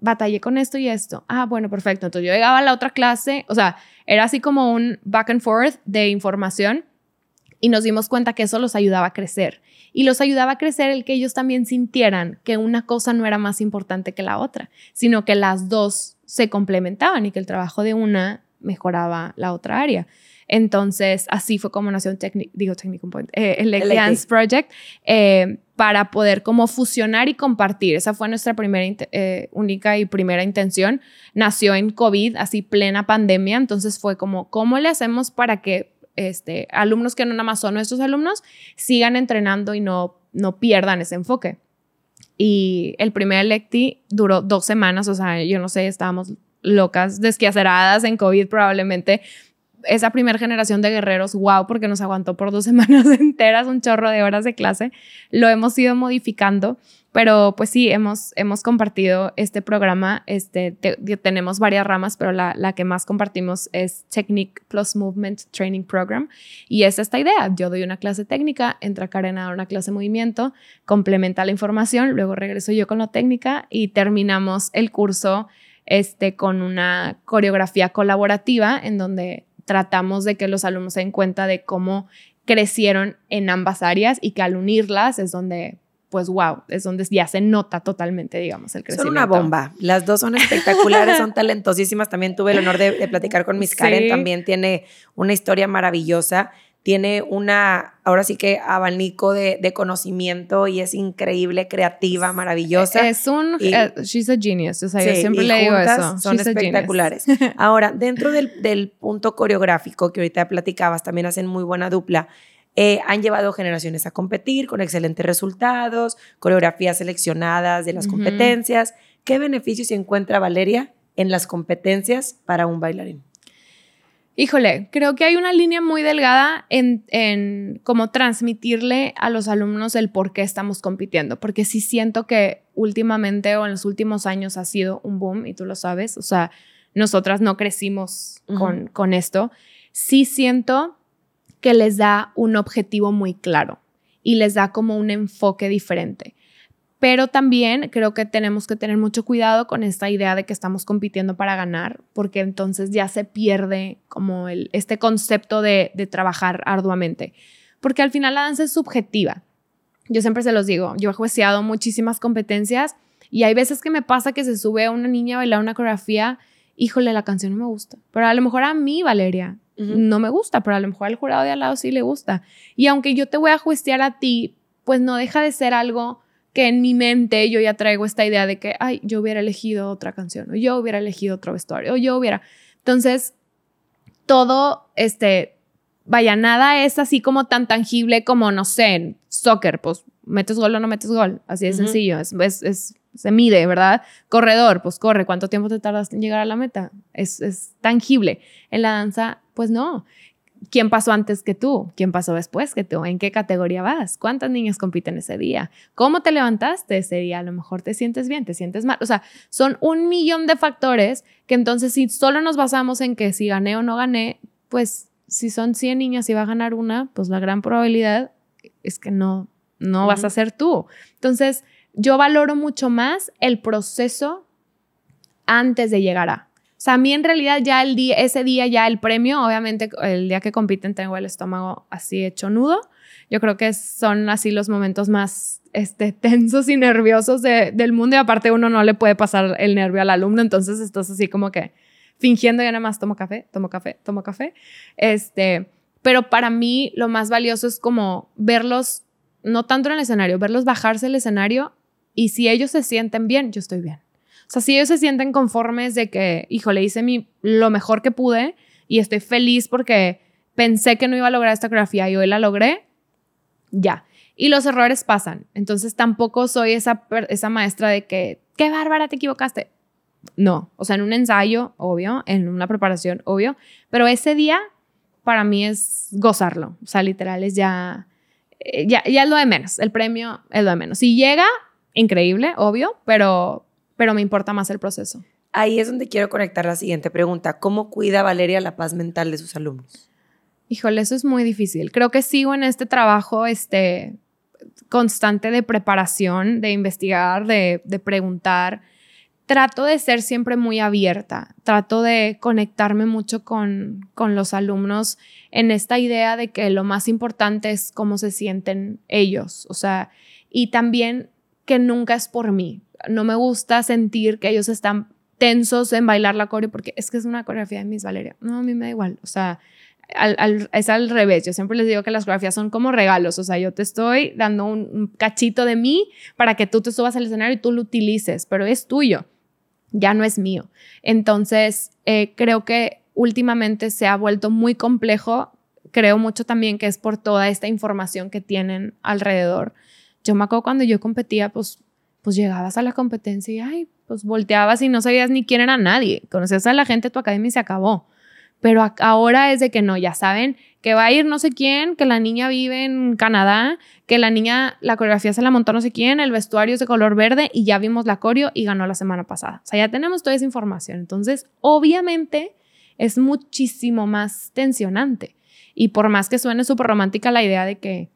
batallé con esto y esto. Ah, bueno, perfecto. Entonces yo llegaba a la otra clase, o sea, era así como un back and forth de información y nos dimos cuenta que eso los ayudaba a crecer y los ayudaba a crecer el que ellos también sintieran que una cosa no era más importante que la otra, sino que las dos se complementaban y que el trabajo de una mejoraba la otra área. Entonces, así fue como nació un digo, Point, eh, el, Dance Project, eh, para poder como fusionar y compartir. Esa fue nuestra primera, eh, única y primera intención. Nació en COVID, así plena pandemia, entonces fue como, ¿cómo le hacemos para que este, alumnos que no nada más son nuestros alumnos sigan entrenando y no, no pierdan ese enfoque. Y el primer Electi duró dos semanas, o sea, yo no sé, estábamos locas, desquiaceradas en COVID probablemente. Esa primera generación de guerreros, wow, porque nos aguantó por dos semanas enteras, un chorro de horas de clase. Lo hemos ido modificando pero pues sí, hemos, hemos compartido este programa, este, tenemos varias ramas, pero la, la, que más compartimos es Technique Plus Movement Training Program. Y es esta idea, yo doy una clase técnica, entra Karen a dar una clase de movimiento, complementa la información, luego regreso yo con la técnica y terminamos el curso este, con una coreografía colaborativa en donde tratamos de que los alumnos se den cuenta de cómo crecieron en ambas áreas y que al unirlas es donde pues wow, es donde ya se nota totalmente, digamos, el crecimiento. Son una bomba. Las dos son espectaculares, son talentosísimas. También tuve el honor de, platicar con Miss Karen, también tiene una historia maravillosa. Tiene una, ahora sí que abanico de, conocimiento y es increíble, creativa, maravillosa. Es un, eh, she's a genius, o sea, yo siempre le digo eso. Son espectaculares. Ahora, dentro del, del punto coreográfico que ahorita platicabas, también hacen muy buena dupla. Eh, han llevado generaciones a competir con excelentes resultados, coreografías seleccionadas de las competencias. ¿Qué beneficios encuentra Valeria en las competencias para un bailarín? Híjole, creo que hay una línea muy delgada en, en cómo transmitirle a los alumnos el por qué estamos compitiendo, porque sí siento que últimamente o en los últimos años ha sido un boom y tú lo sabes, o sea, nosotras no crecimos con, con esto. Sí siento que les da un objetivo muy claro y les da como un enfoque diferente. Pero también creo que tenemos que tener mucho cuidado con esta idea de que estamos compitiendo para ganar, porque entonces ya se pierde como el, este concepto de, trabajar arduamente. Porque al final la danza es subjetiva. Yo siempre se los digo, yo he jueceado muchísimas competencias y hay veces que me pasa que se sube a una niña a bailar una coreografía, híjole, la canción no me gusta. Pero a lo mejor a mí, Valeria, no me gusta, pero a lo mejor al jurado de al lado sí le gusta. Y aunque yo te voy a juiciar a ti, pues no deja de ser algo que en mi mente yo ya traigo esta idea de que, ay, yo hubiera elegido otra canción, o yo hubiera elegido otro vestuario, o yo hubiera. Entonces, todo, este, vaya, nada es así como tan tangible como, no sé, soccer, pues metes gol o no metes gol, así de sencillo, es, es, se mide, ¿verdad? Corredor, pues corre, ¿cuánto tiempo te tardas en llegar a la meta? Es, es tangible. En la danza pues no. ¿Quién pasó antes que tú? ¿Quién pasó después que tú? ¿En qué categoría vas? ¿Cuántas niñas compiten ese día? ¿Cómo te levantaste ese día? A lo mejor te sientes bien, te sientes mal. O sea, son un millón de factores que entonces si solo nos basamos en que si gané o no gané, pues si son 100 niñas y va a ganar una, pues la gran probabilidad es que no, no vas a ser tú. Entonces, yo valoro mucho más el proceso antes de llegar a. Sea, a mí en realidad ya el día, ese día ya el premio, obviamente el día que compiten tengo el estómago así hecho nudo. Yo creo que son así los momentos más este, tensos y nerviosos del mundo y aparte uno no le puede pasar el nervio al alumno, entonces estás así como que fingiendo ya nada más tomo café, tomo café, tomo café. Este, pero para mí lo más valioso es como verlos, no tanto en el escenario, verlos bajarse el escenario y si ellos se sienten bien, yo estoy bien. O sea, si ellos se sienten conformes de que, híjole, hice mi, lo mejor que pude y estoy feliz porque pensé que no iba a lograr esta coreografía y hoy la logré, ya. Y los errores pasan. Entonces tampoco soy esa, esa maestra de que, qué bárbara, te equivocaste. No, o sea, en un ensayo, obvio, en una preparación, obvio, pero ese día para mí es gozarlo. O sea, literal es ya, eh, ya, ya es lo de menos. El premio es lo de menos. Si llega, increíble, obvio, pero, pero me importa más el proceso. Ahí es donde quiero conectar la siguiente pregunta. ¿Cómo cuida Valeria la paz mental de sus alumnos? Híjole, eso es muy difícil. Creo que sigo en este trabajo este, constante de preparación, de investigar, de, de preguntar. Trato de ser siempre muy abierta, trato de conectarme mucho con, con los alumnos en esta idea de que lo más importante es cómo se sienten ellos, o sea, y también que nunca es por mí. No me gusta sentir que ellos están tensos en bailar la coreo porque es que es una coreografía de Miss Valeria. No, a mí me da igual. O sea, es al revés. Yo siempre les digo que las coreografías son como regalos. O sea, yo te estoy dando un, cachito de mí para que tú te subas al escenario y tú lo utilices, pero es tuyo. Ya no es mío. Entonces, eh, creo que últimamente se ha vuelto muy complejo. Creo mucho también que es por toda esta información que tienen alrededor yo me acuerdo cuando yo competía, pues, pues llegabas a la competencia y, ay, pues volteabas y no sabías ni quién era nadie. Conocías a la gente tu academia y se acabó. Pero ahora es de que no, ya saben que va a ir no sé quién, que la niña vive en Canadá, que la niña, la coreografía se la montó no sé quién, el vestuario es de color verde y ya vimos la coreo y ganó la semana pasada. O sea, ya tenemos toda esa información. Entonces, obviamente es muchísimo más tensionante. Y por más que suene súper romántica la idea de que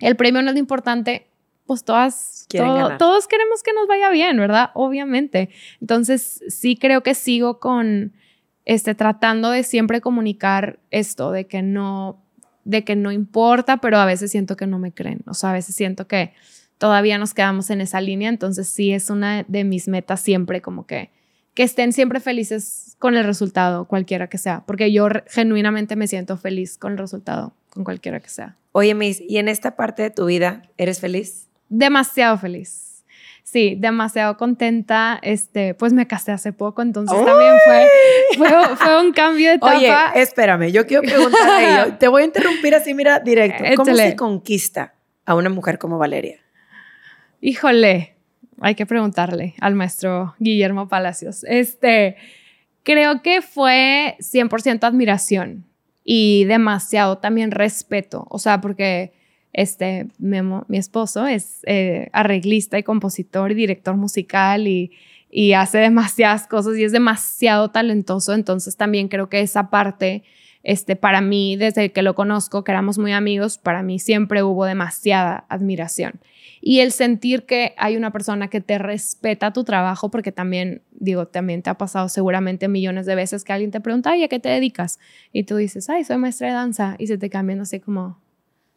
el premio no es lo importante, pues todas, todos queremos que nos vaya bien, ¿verdad? Obviamente. Entonces, sí creo que sigo con, este, tratando de siempre comunicar esto, de que no, de que no importa, pero a veces siento que no me creen, o sea, a veces siento que todavía nos quedamos en esa línea, entonces sí es una de mis metas siempre, como que, que estén siempre felices con el resultado, cualquiera que sea, porque yo genuinamente me siento feliz con el resultado, con cualquiera que sea. Oye, Miss, ¿y en esta parte de tu vida eres feliz? Demasiado feliz. Sí, demasiado contenta. Este, pues me casé hace poco, entonces también fue, fue, un cambio de etapa. Oye, espérame, yo quiero preguntarle, te voy a interrumpir así, mira, directo. ¿Cómo se conquista a una mujer como Valeria? Híjole, hay que preguntarle al maestro Guillermo Palacios. Este, creo que fue 100% admiración y demasiado también respeto, o sea, porque este, mi esposo, es eh, arreglista y compositor y director musical y, y hace demasiadas cosas y es demasiado talentoso. Entonces también creo que esa parte, este, para mí, desde que lo conozco, que éramos muy amigos, para mí siempre hubo demasiada admiración. Y el sentir que hay una persona que te respeta tu trabajo, porque también, digo, también te ha pasado seguramente millones de veces que alguien te pregunta, ay, ¿a qué te dedicas? Y tú dices, ay, soy maestra de danza. Y se te cambian así como,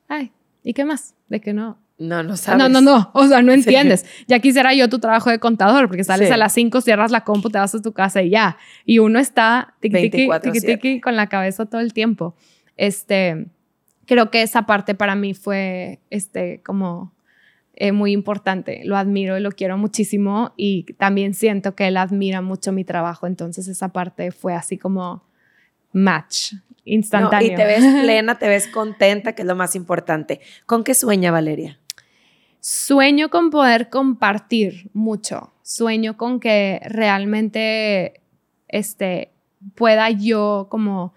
ay, ¿Y qué más? De que no. No, no sabes. No, no, no. O sea, no entiendes. Ya quisiera yo tu trabajo de contador, porque sales a las 5, cierras la compu, te vas a tu casa y ya. Y uno está tiki, con la cabeza todo el tiempo. Este, creo que esa parte para mí fue, este, como eh, muy importante. Lo admiro y lo quiero muchísimo y también siento que él admira mucho mi trabajo. Entonces esa parte fue así como match instantáneo. y te ves plena, te ves contenta, que es lo más importante. ¿Con qué sueña Valeria? Sueño con poder compartir mucho. Sueño con que realmente este, pueda yo como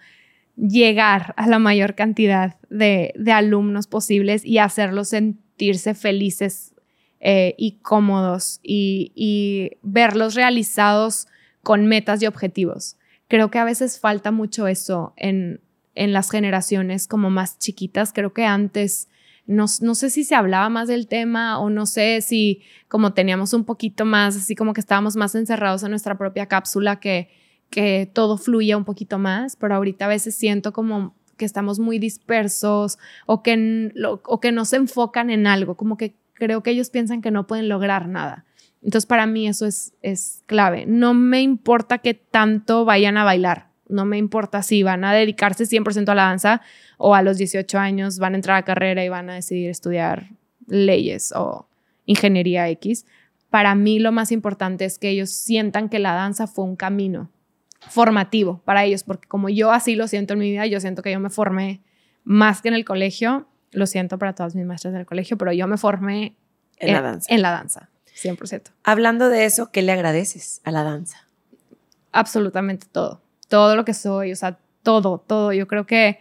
llegar a la mayor cantidad de, alumnos posibles y hacerlos sentirse felices eh, y cómodos y, y verlos realizados con metas y objetivos. Creo que a veces falta mucho eso en, en las generaciones como más chiquitas. Creo que antes, no, no, sé si se hablaba más del tema o no sé si como teníamos un poquito más, así como que estábamos más encerrados en nuestra propia cápsula, que, que todo fluya un poquito más, pero ahorita a veces siento como que estamos muy dispersos o que, o que no se enfocan en algo, como que creo que ellos piensan que no pueden lograr nada. Entonces para mí eso es, es clave. No me importa que tanto vayan a bailar, no me importa si van a dedicarse 100% a la danza o a los 18 años van a entrar a carrera y van a decidir estudiar leyes o ingeniería X. Para mí lo más importante es que ellos sientan que la danza fue un camino formativo para ellos, porque como yo así lo siento en mi vida, yo siento que yo me formé más que en el colegio, lo siento para todas mis maestras del colegio, pero yo me formé en, la danza. En la danza, 100%. Hablando de eso, ¿qué le agradeces a la danza? Absolutamente todo, todo lo que soy, o sea, todo, todo. Yo creo que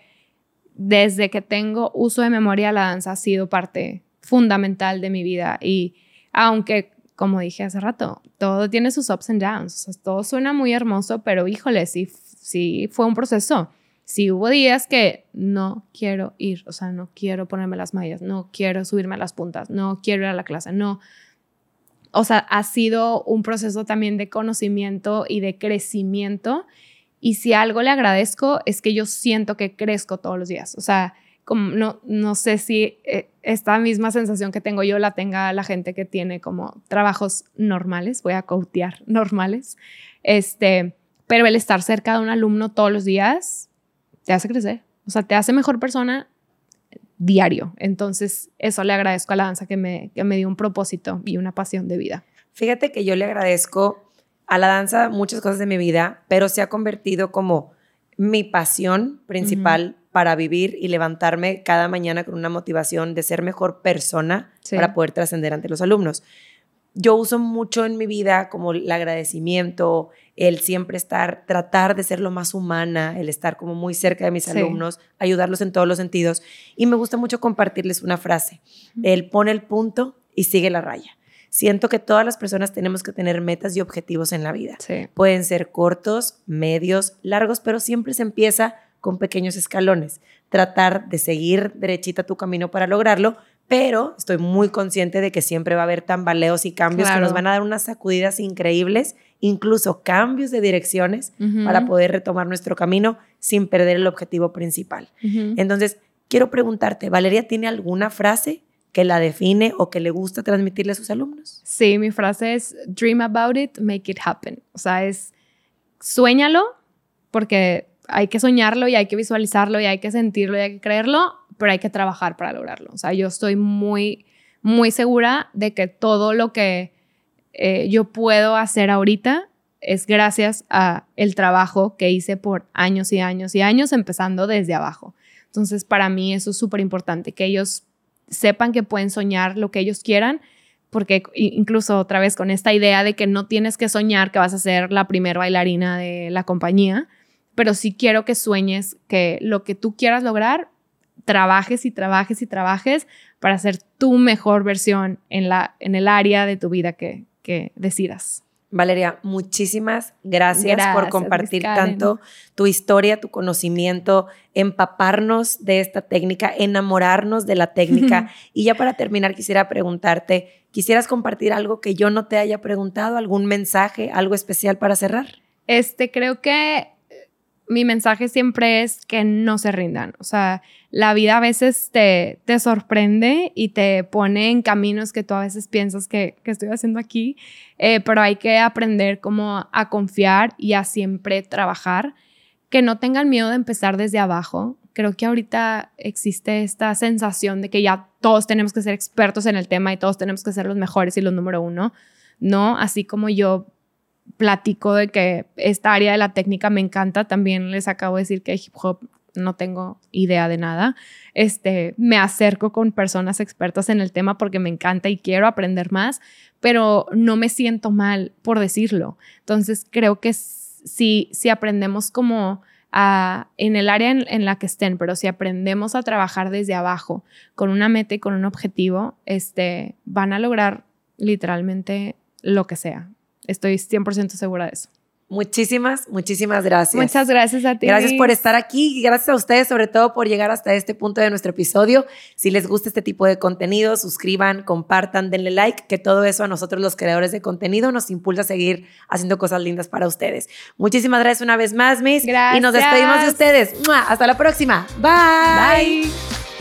desde que tengo uso de memoria, la danza ha sido parte fundamental de mi vida y aunque como dije hace rato, todo tiene sus ups and downs. O sea, todo suena muy hermoso, pero híjole, sí, sí fue un proceso. Sí hubo días que no quiero ir, o sea, no quiero ponerme las mallas, no quiero subirme a las puntas, no quiero ir a la clase, no. O sea, ha sido un proceso también de conocimiento y de crecimiento. Y si algo le agradezco es que yo siento que crezco todos los días. O sea, como no, no sé si eh, esta misma sensación que tengo yo la tenga la gente que tiene como trabajos normales, voy a cautear normales, este, pero el estar cerca de un alumno todos los días te hace crecer, o sea, te hace mejor persona diario. Entonces, eso le agradezco a la danza que me, que me dio un propósito y una pasión de vida. Fíjate que yo le agradezco a la danza muchas cosas de mi vida, pero se ha convertido como mi pasión principal para vivir y levantarme cada mañana con una motivación de ser mejor persona para poder trascender ante los alumnos. Yo uso mucho en mi vida como el agradecimiento, el siempre estar, tratar de ser lo más humana, el estar como muy cerca de mis alumnos, ayudarlos en todos los sentidos. Y me gusta mucho compartirles una frase, el pone el punto y sigue la raya. Siento que todas las personas tenemos que tener metas y objetivos en la vida. Pueden ser cortos, medios, largos, pero siempre se empieza con pequeños escalones. Tratar de seguir derechita tu camino para lograrlo, pero estoy muy consciente de que siempre va a haber tambaleos y cambios que nos van a dar unas sacudidas increíbles, incluso cambios de direcciones para poder retomar nuestro camino sin perder el objetivo principal. Entonces, quiero preguntarte, ¿Valeria tiene alguna frase que la define o que le gusta transmitirle a sus alumnos? Sí, mi frase es dream about it, make it happen. O sea, es suéñalo porque hay que soñarlo y hay que visualizarlo y hay que sentirlo y hay que creerlo, pero hay que trabajar para lograrlo. O sea, yo estoy muy, muy segura de que todo lo que eh, yo puedo hacer ahorita es gracias a el trabajo que hice por años y años y años, empezando desde abajo. Entonces, para mí eso es súper importante, que ellos sepan que pueden soñar lo que ellos quieran, porque incluso otra vez con esta idea de que no tienes que soñar que vas a ser la primera bailarina de la compañía, pero sí quiero que sueñes que lo que tú quieras lograr, trabajes y trabajes y trabajes para ser tu mejor versión en, la, en el área de tu vida que, que decidas. Valeria, muchísimas gracias, por compartir tanto tu historia, tu conocimiento, empaparnos de esta técnica, enamorarnos de la técnica. y ya para terminar, quisiera preguntarte, ¿quisieras compartir algo que yo no te haya preguntado, algún mensaje, algo especial para cerrar? Este, creo que mi mensaje siempre es que no se rindan. O sea, la vida a veces te, te sorprende y te pone en caminos que tú a veces piensas que, que estoy haciendo aquí, eh, pero hay que aprender como a confiar y a siempre trabajar. Que no tengan miedo de empezar desde abajo. Creo que ahorita existe esta sensación de que ya todos tenemos que ser expertos en el tema y todos tenemos que ser los mejores y los número uno. No, así como yo platico de que esta área de la técnica me encanta. También les acabo de decir que hip hop no tengo idea de nada. Este, me acerco con personas expertas en el tema porque me encanta y quiero aprender más, pero no me siento mal por decirlo. Entonces, creo que si, si aprendemos como a, en el área en, la que estén, pero si aprendemos a trabajar desde abajo con una meta y con un objetivo, este, van a lograr literalmente lo que sea. Estoy 100% segura de eso. Muchísimas, muchísimas gracias. Muchas gracias a ti. Gracias por estar aquí y gracias a ustedes sobre todo por llegar hasta este punto de nuestro episodio. Si les gusta este tipo de contenido, suscriban, compartan, denle like, que todo eso a nosotros los creadores de contenido nos impulsa a seguir haciendo cosas lindas para ustedes. Muchísimas gracias una vez más, Miss. Gracias. Y nos despedimos de ustedes. Hasta la próxima. Bye. Bye.